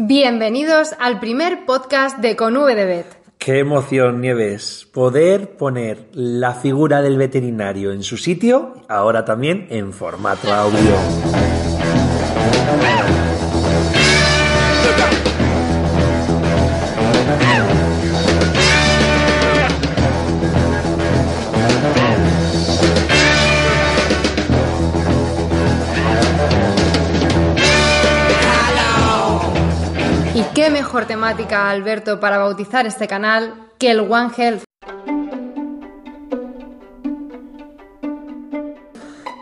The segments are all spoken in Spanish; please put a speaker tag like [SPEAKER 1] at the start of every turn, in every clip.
[SPEAKER 1] Bienvenidos al primer podcast de Con V de.
[SPEAKER 2] Qué emoción, Nieves, poder poner la figura del veterinario en su sitio, ahora también en formato audio.
[SPEAKER 1] Mejor temática, Alberto, para bautizar este canal que el One Health?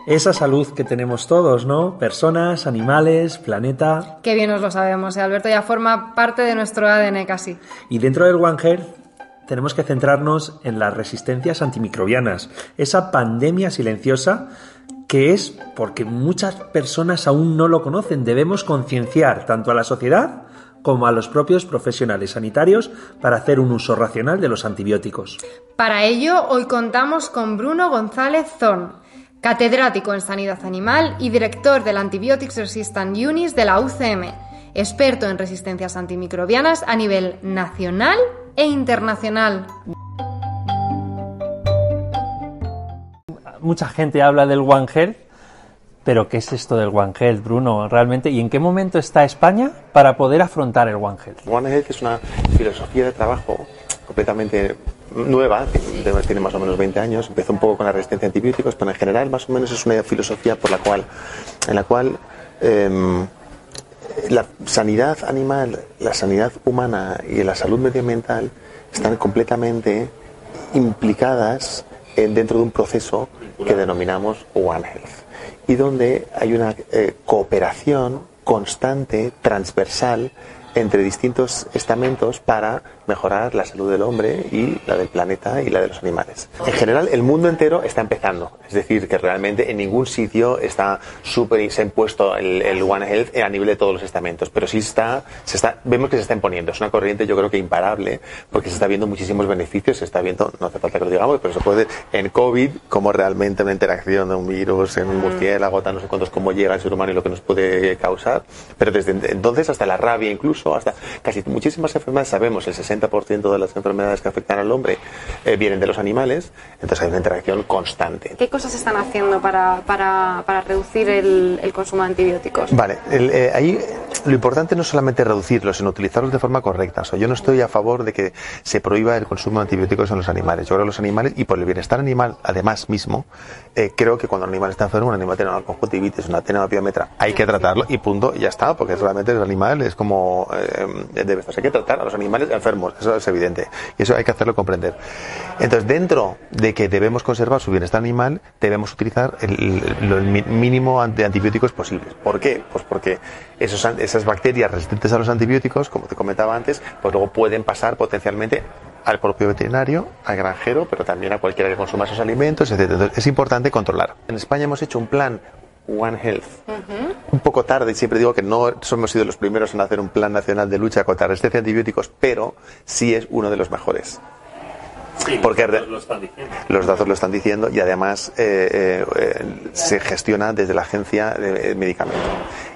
[SPEAKER 2] Esa salud que tenemos todos, ¿no? Personas, animales, planeta.
[SPEAKER 1] Qué bien nos lo sabemos, ¿eh? Alberto ya forma parte de nuestro ADN casi.
[SPEAKER 2] Y dentro del One Health tenemos que centrarnos en las resistencias antimicrobianas, esa pandemia silenciosa que es porque muchas personas aún no lo conocen. Debemos concienciar tanto a la sociedad como a los propios profesionales sanitarios para hacer un uso racional de los antibióticos.
[SPEAKER 1] Para ello, hoy contamos con Bruno González Zorn, catedrático en Sanidad Animal y director del Antibiotics Resistant Units de la UCM, experto en resistencias antimicrobianas a nivel nacional e internacional.
[SPEAKER 2] Mucha gente habla del One Health, pero ¿qué es esto del One Health, Bruno, realmente? ¿Y en qué momento está España para poder afrontar el One Health?
[SPEAKER 3] One Health es una filosofía de trabajo completamente nueva, tiene, más o menos 20 años, empezó un poco con la resistencia a antibióticos, pero en general más o menos es una filosofía por la cual, en la cual em, la sanidad animal, la sanidad humana y la salud medioambiental están completamente implicadas en- dentro de un proceso que denominamos One Health y donde hay una eh, cooperación constante, transversal, entre distintos estamentos para mejorar la salud del hombre y la del planeta y la de los animales. En general, el mundo entero está empezando. Es decir, que realmente en ningún sitio está súper se ha impuesto el, el One Health a nivel de todos los estamentos, pero sí está, se está, vemos que se está imponiendo. Es una corriente, yo creo que imparable, porque se está viendo muchísimos beneficios, se está viendo, no hace falta que lo digamos, pero se puede en COVID, como realmente una interacción de un virus en un murciélago, tal, no sé cuántos, cómo llega al ser humano y lo que nos puede causar. Pero desde entonces hasta la rabia incluso, hasta casi muchísimas enfermedades, sabemos, el 60% de las enfermedades que afectan al hombre eh, vienen de los animales, entonces hay una interacción constante.
[SPEAKER 1] ¿Qué cosas están haciendo para, para- para reducir el, el consumo de antibióticos?
[SPEAKER 3] Vale, el, eh, ahí lo importante no es solamente reducirlos, sino utilizarlos de forma correcta. O sea, yo no estoy a favor de que se prohíba el consumo de antibióticos en los animales. Yo creo que los animales, y por el bienestar animal, además mismo, eh, creo que cuando un animal está enfermo, un animal tiene una conjuntivitis, una tiene una piometra, hay que tratarlo y punto, ya está, porque realmente el animal es como eh, debe estar. Hay que tratar a los animales enfermos, eso es evidente, y eso hay que hacerlo comprender. Entonces, dentro de que debemos conservar su bienestar animal, debemos utilizar el, el- mínimo de antibióticos posibles. ¿Por qué? Pues porque esos, esas bacterias resistentes a los antibióticos, como te comentaba antes, pues luego pueden pasar potencialmente al propio veterinario, al granjero, pero también a cualquiera que consuma esos alimentos, etc. Entonces, es importante controlar. En España hemos hecho un plan One Health. Un poco tarde, y siempre digo que no hemos sido los primeros en hacer un plan nacional de lucha contra la resistencia a antibióticos, pero sí es uno de los mejores. Porque re- los datos lo están diciendo y además eh, eh, eh, se gestiona desde la agencia de medicamento.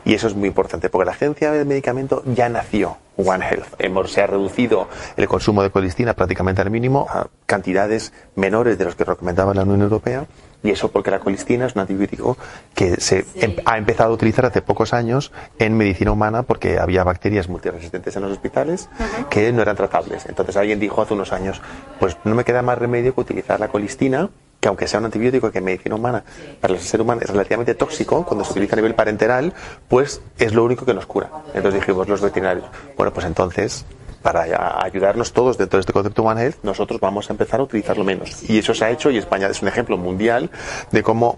[SPEAKER 3] Y eso es muy importante, porque la agencia de medicamento ya nació One Health. Hemos, se ha reducido el consumo de colistina prácticamente al mínimo a cantidades menores de los que recomendaba la Unión Europea. Y eso porque la colistina es un antibiótico que se em- ha empezado a utilizar hace pocos años en medicina humana porque había bacterias multiresistentes en los hospitales que no eran tratables. Entonces alguien dijo hace unos años, pues no me queda más remedio que utilizar la colistina que aunque sea un antibiótico que en medicina humana, para el ser humano es relativamente tóxico, cuando se utiliza a nivel parenteral, pues es lo único que nos cura. Entonces dijimos los veterinarios, bueno, pues entonces, para ayudarnos todos dentro de este concepto One Health, nosotros vamos a empezar a utilizarlo menos. Y eso se ha hecho y España es un ejemplo mundial de cómo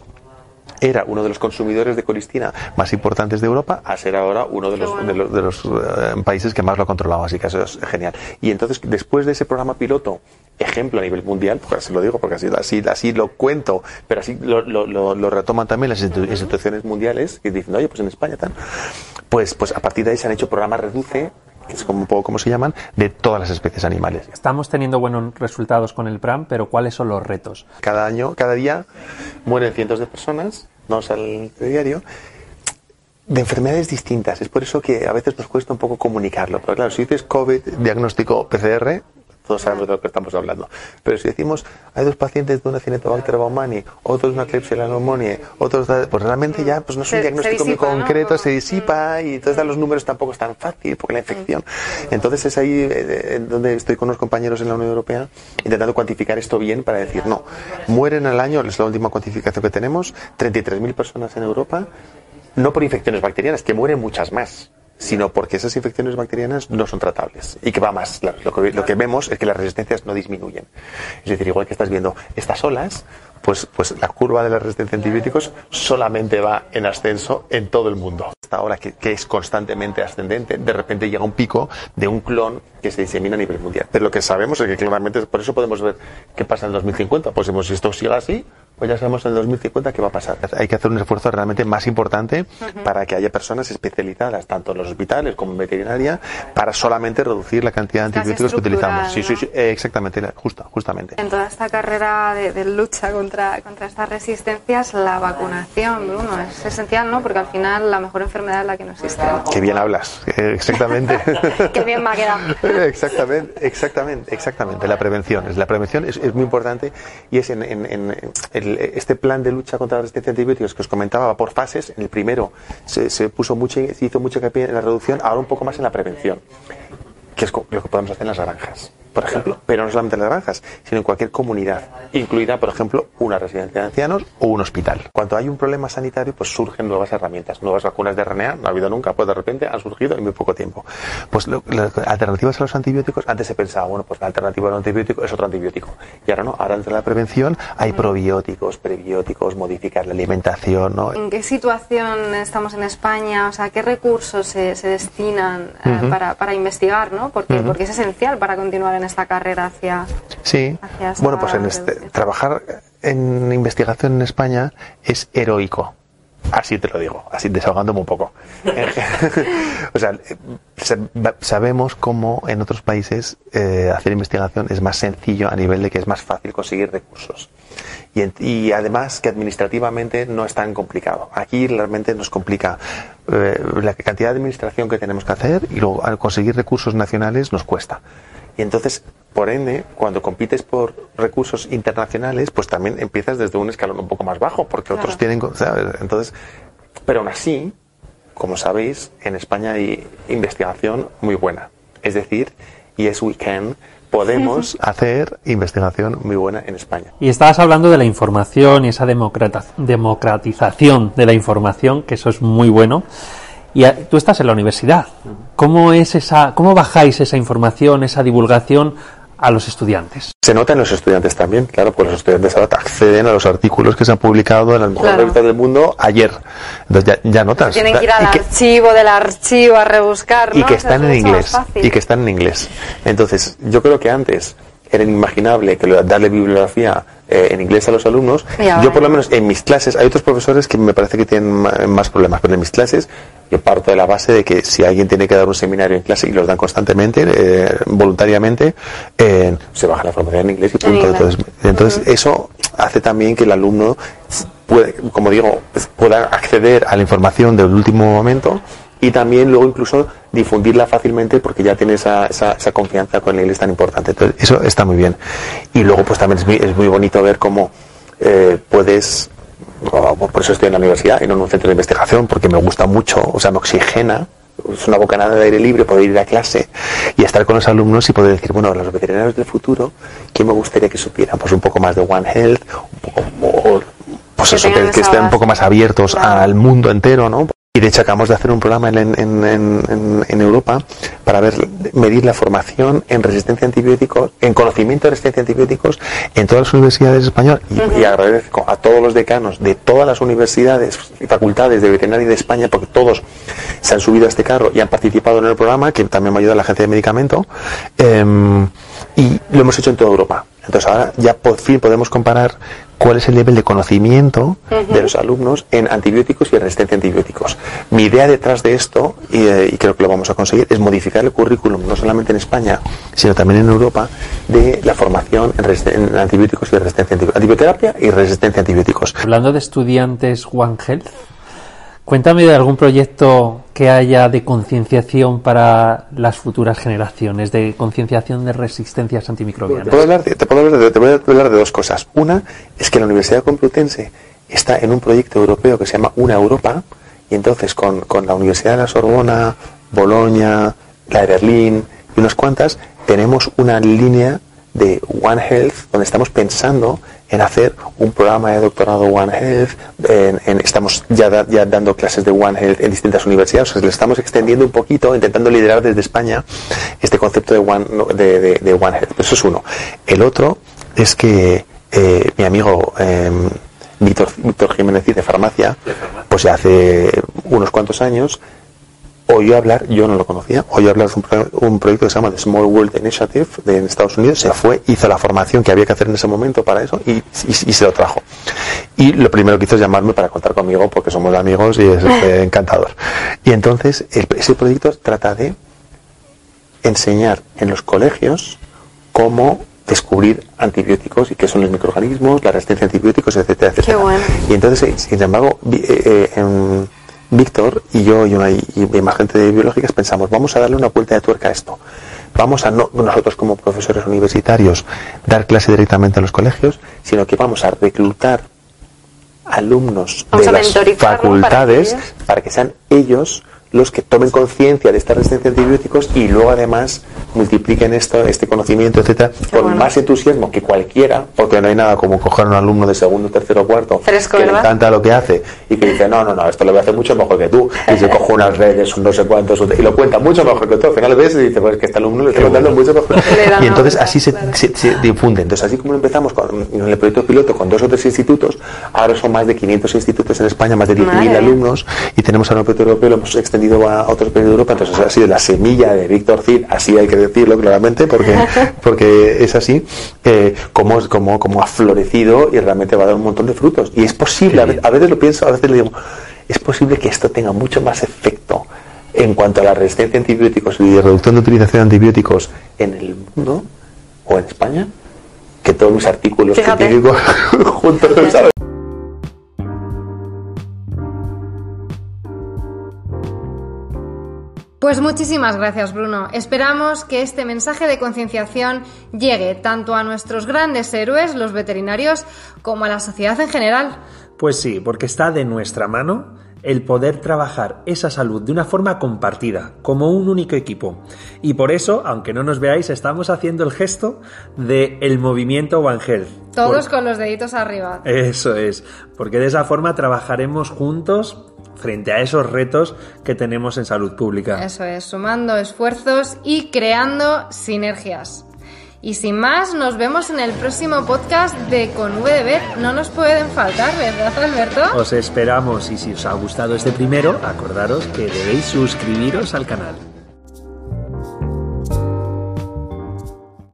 [SPEAKER 3] era uno de los consumidores de colistina más importantes de Europa a ser ahora uno de los, de los, de los, eh, países que más lo ha controlado. Así que eso es genial. Y entonces, después de ese programa piloto, ejemplo a nivel mundial, porque así lo digo, porque así, así, así lo cuento, pero así lo, lo, lo, lo retoman también las institu- instituciones mundiales, que dicen, oye, pues en España tal. Pues, pues a partir de ahí se han hecho programas Reduce, que es como un poco como se llaman, de todas las especies animales.
[SPEAKER 2] Estamos teniendo buenos resultados con el PRAM, pero ¿cuáles son los retos?
[SPEAKER 3] Cada año, cada día mueren cientos de personas, no el diario. de enfermedades distintas. Es por eso que a veces nos cuesta un poco comunicarlo. Pero claro, si dices COVID, diagnóstico PCR, todos sabemos de lo que estamos hablando. Pero si decimos, hay dos pacientes de una Cinetobacter baumani, otros de una Klebsiella pneumoniae, otros, pues realmente ya pues no es un diagnóstico muy concreto, se disipa y entonces los números tampoco es tan fácil porque la infección. Entonces es ahí eh, donde estoy con unos compañeros en la Unión Europea intentando cuantificar esto bien para decir, no, mueren al año, es la última cuantificación que tenemos, 33.000 personas en Europa, no por infecciones bacterianas, que mueren muchas más sino porque esas infecciones bacterianas no son tratables y que va más. Lo que, lo que vemos es que las resistencias no disminuyen. Es decir, igual que estás viendo estas olas, pues, pues la curva de la resistencia a antibióticos solamente va en ascenso en todo el mundo. Esta ola que, es constantemente ascendente, de repente llega un pico de un clon que se disemina a nivel mundial. Pero lo que sabemos es que claramente, por eso podemos ver qué pasa en el 2050. Pues si esto sigue así, pues ya sabemos en el 2050 qué va a pasar. Hay que hacer un esfuerzo realmente más importante uh -huh. para que haya personas especializadas, tanto en los hospitales como en veterinaria, para solamente reducir la cantidad de antibióticos que utilizamos.
[SPEAKER 1] ¿no?
[SPEAKER 3] Sí, sí, sí, eh, exactamente, justo, justamente.
[SPEAKER 1] En toda esta carrera de, de, lucha contra, contra estas resistencias, la vacunación, Bruno, es esencial, ¿no? Porque al final la mejor enfermedad es la que no existe.
[SPEAKER 3] Qué bien hablas, eh, exactamente.
[SPEAKER 1] Qué bien me ha quedado.
[SPEAKER 3] exactamente, exactamente, exactamente. La prevención, la prevención es, es muy importante y es en, en, en este plan de lucha contra la resistencia a antibióticos que os comentaba por fases. En el primero se, puso mucho, se hizo mucho hincapié en la reducción, ahora un poco más en la prevención, que es lo que podemos hacer en las naranjas por ejemplo, pero no solamente en las granjas, sino en cualquier comunidad, incluida, por ejemplo, una residencia de ancianos o un hospital. Cuando hay un problema sanitario, pues surgen nuevas herramientas, nuevas vacunas de RNA, no ha habido nunca, pues de repente han surgido en muy poco tiempo. Pues lo, las alternativas a los antibióticos, antes se pensaba, bueno, pues la alternativa al antibiótico es otro antibiótico. Y ahora no, ahora entre la prevención hay probióticos, prebióticos, modificar la alimentación, ¿no?
[SPEAKER 1] ¿En qué situación estamos en España? O sea, ¿qué recursos se, se destinan uh -huh. para, para, investigar, ¿no? Porque, uh -huh. porque es esencial para continuar en esta carrera hacia.
[SPEAKER 3] Sí, hacia bueno, pues en este, trabajar en investigación en España es heroico. Así te lo digo, así desahogándome un poco. o sea, sabemos cómo en otros países eh, hacer investigación es más sencillo a nivel de que es más fácil conseguir recursos. Y, y, además que administrativamente no es tan complicado. Aquí realmente nos complica eh, la cantidad de administración que tenemos que hacer y luego al conseguir recursos nacionales nos cuesta. Y entonces, por ende, cuando compites por recursos internacionales, pues también empiezas desde un escalón un poco más bajo, porque claro. otros tienen, ¿sabes? Entonces, pero aún así, como sabéis, en España hay investigación muy buena. Es decir, yes we can, podemos hacer investigación muy buena en España.
[SPEAKER 2] Y estabas hablando de la información y esa democratización de la información, que eso es muy bueno. Y a, tú estás en la universidad. ¿Cómo es esa, cómo bajáis esa información, esa divulgación a los estudiantes?
[SPEAKER 3] Se nota en los estudiantes también, claro, pues los estudiantes ahora acceden a los artículos que se han publicado en las mejores claro. revistas del mundo ayer. Entonces ya, ya notas.
[SPEAKER 1] Tienen que ir al archivo del archivo a rebuscar.
[SPEAKER 3] Y que están en inglés. Y que están en inglés. Entonces, yo creo que antes era inimaginable que darle bibliografía eh, en inglés a los alumnos. Yo por lo menos en mis clases, hay otros profesores que me parece que tienen más problemas, pero en mis clases yo parto de la base de que si alguien tiene que dar un seminario en clase y los dan constantemente, eh, voluntariamente, eh, se baja la formación en inglés y punto. Entonces, entonces uh -huh. eso hace también que el alumno puede, como digo, pueda acceder a la información del último momento y también luego incluso difundirla fácilmente porque ya tiene esa, esa, esa, confianza con el inglés tan importante. Entonces, eso está muy bien. Y luego pues también es muy, es muy bonito ver cómo eh, puedes, por eso estoy en la universidad y no en un centro de investigación, porque me gusta mucho, o sea, me oxigena, es una bocanada de aire libre poder ir a clase y estar con los alumnos y poder decir, bueno, los veterinarios del futuro, ¿qué me gustaría que supieran? Pues un poco más de One Health, un poco, pues que eso, que, que estén un poco más abiertos claro. al mundo entero, ¿no? Y de hecho acabamos de hacer un programa en, en, en, en, Europa para ver, medir la formación en resistencia a antibióticos, en conocimiento de resistencia a antibióticos en todas las universidades españolas. Y, uh -huh. y agradezco a todos los decanos de todas las universidades y facultades de veterinaria de España, porque todos se han subido a este carro y han participado en el programa, que también me ayuda la agencia de medicamento, eh, y lo hemos hecho en toda Europa. Entonces ahora ya por fin podemos comparar cuál es el nivel de conocimiento uh -huh. de los alumnos en antibióticos y en resistencia a antibióticos. Mi idea detrás de esto, y, eh, y, creo que lo vamos a conseguir, es modificar el currículum, no solamente en España, sino también en Europa, de la formación en, en antibióticos y resistencia a antibióticos. Antibioterapia y resistencia a antibióticos.
[SPEAKER 2] Hablando de estudiantes One Health, Cuéntame de algún proyecto que haya de concienciación para las futuras generaciones, de concienciación de resistencias antimicrobianas.
[SPEAKER 3] Te puedo, hablar de, hablar de dos cosas. Una es que la Universidad Complutense está en un proyecto europeo que se llama Una Europa, y entonces con, con la Universidad de la Sorbona, Bolonia, la de Berlín y unas cuantas, tenemos una línea de One Health donde estamos pensando en hacer un programa de doctorado One Health, en, estamos ya, ya, dando clases de One Health en distintas universidades, o sea, le estamos extendiendo un poquito, intentando liderar desde España este concepto de One, de, de, One Health. Eso es uno. El otro es que eh, mi amigo eh, Víctor, Víctor Jiménez de farmacia, pues ya hace unos cuantos años oyó hablar, yo no lo conocía, oyó hablar de un, proyecto que se llama The Small World Initiative de Estados Unidos, se fue, hizo la formación que había que hacer en ese momento para eso y, se lo trajo. Y lo primero que hizo es llamarme para contar conmigo porque somos amigos y es encantador. Y entonces ese proyecto trata de enseñar en los colegios cómo descubrir antibióticos y qué son los microorganismos, la resistencia a antibióticos, etcétera, etcétera. Y entonces, sin embargo, eh, en, Víctor y yo y, una, y más gente de biológicas pensamos, vamos a darle una vuelta de tuerca a esto. Vamos a no nosotros como profesores universitarios dar clase directamente a los colegios, sino que vamos a reclutar alumnos de las facultades para que sean ellos los que tomen conciencia de esta resistencia a antibióticos y luego además multipliquen esto, este conocimiento, etcétera, con más entusiasmo que cualquiera, porque no hay nada como coger a un alumno de segundo, tercero cuarto que le encanta lo que hace y que dice, no, no, no, esto lo voy a hacer mucho mejor que tú, y se coge unas redes, un no sé cuántos, y lo cuenta mucho mejor que tú. Al final ves y dice, pues que este alumno le está contando mucho mejor. y entonces así se, se, difunde. Entonces, así como empezamos con, en el proyecto piloto con dos o tres institutos, ahora son más de 500 institutos en España, más de 10.000 alumnos, y tenemos a un proyecto europeo, lo hemos extendido a otros países de Europa, entonces ha sido la semilla de Víctor Cid, así hay que decirlo claramente, porque, porque es así, eh, como, como, como ha florecido y realmente va a dar un montón de frutos. Y es posible, a veces, lo pienso, a veces le digo, es posible que esto tenga mucho más efecto en cuanto a la resistencia a antibióticos y reducción de utilización de antibióticos en el mundo o en España que todos mis artículos científicos juntos, ¿sabes?
[SPEAKER 1] Pues muchísimas gracias, Bruno. Esperamos que este mensaje de concienciación llegue tanto a nuestros grandes héroes, los veterinarios, como a la sociedad en general.
[SPEAKER 2] Pues sí, porque está de nuestra mano el poder trabajar esa salud de una forma compartida, como un único equipo. Y por eso, aunque no nos veáis, estamos haciendo el gesto de el movimiento One Health.
[SPEAKER 1] Todos con los deditos arriba.
[SPEAKER 2] Eso es, porque de esa forma trabajaremos juntos frente a esos retos que tenemos en salud pública.
[SPEAKER 1] Eso es, sumando esfuerzos y creando sinergias. Y sin más, nos vemos en el próximo podcast de Con V de No nos pueden faltar, ¿verdad, Alberto?
[SPEAKER 2] Os esperamos y si os ha gustado este primero, acordaros que debéis suscribiros al canal.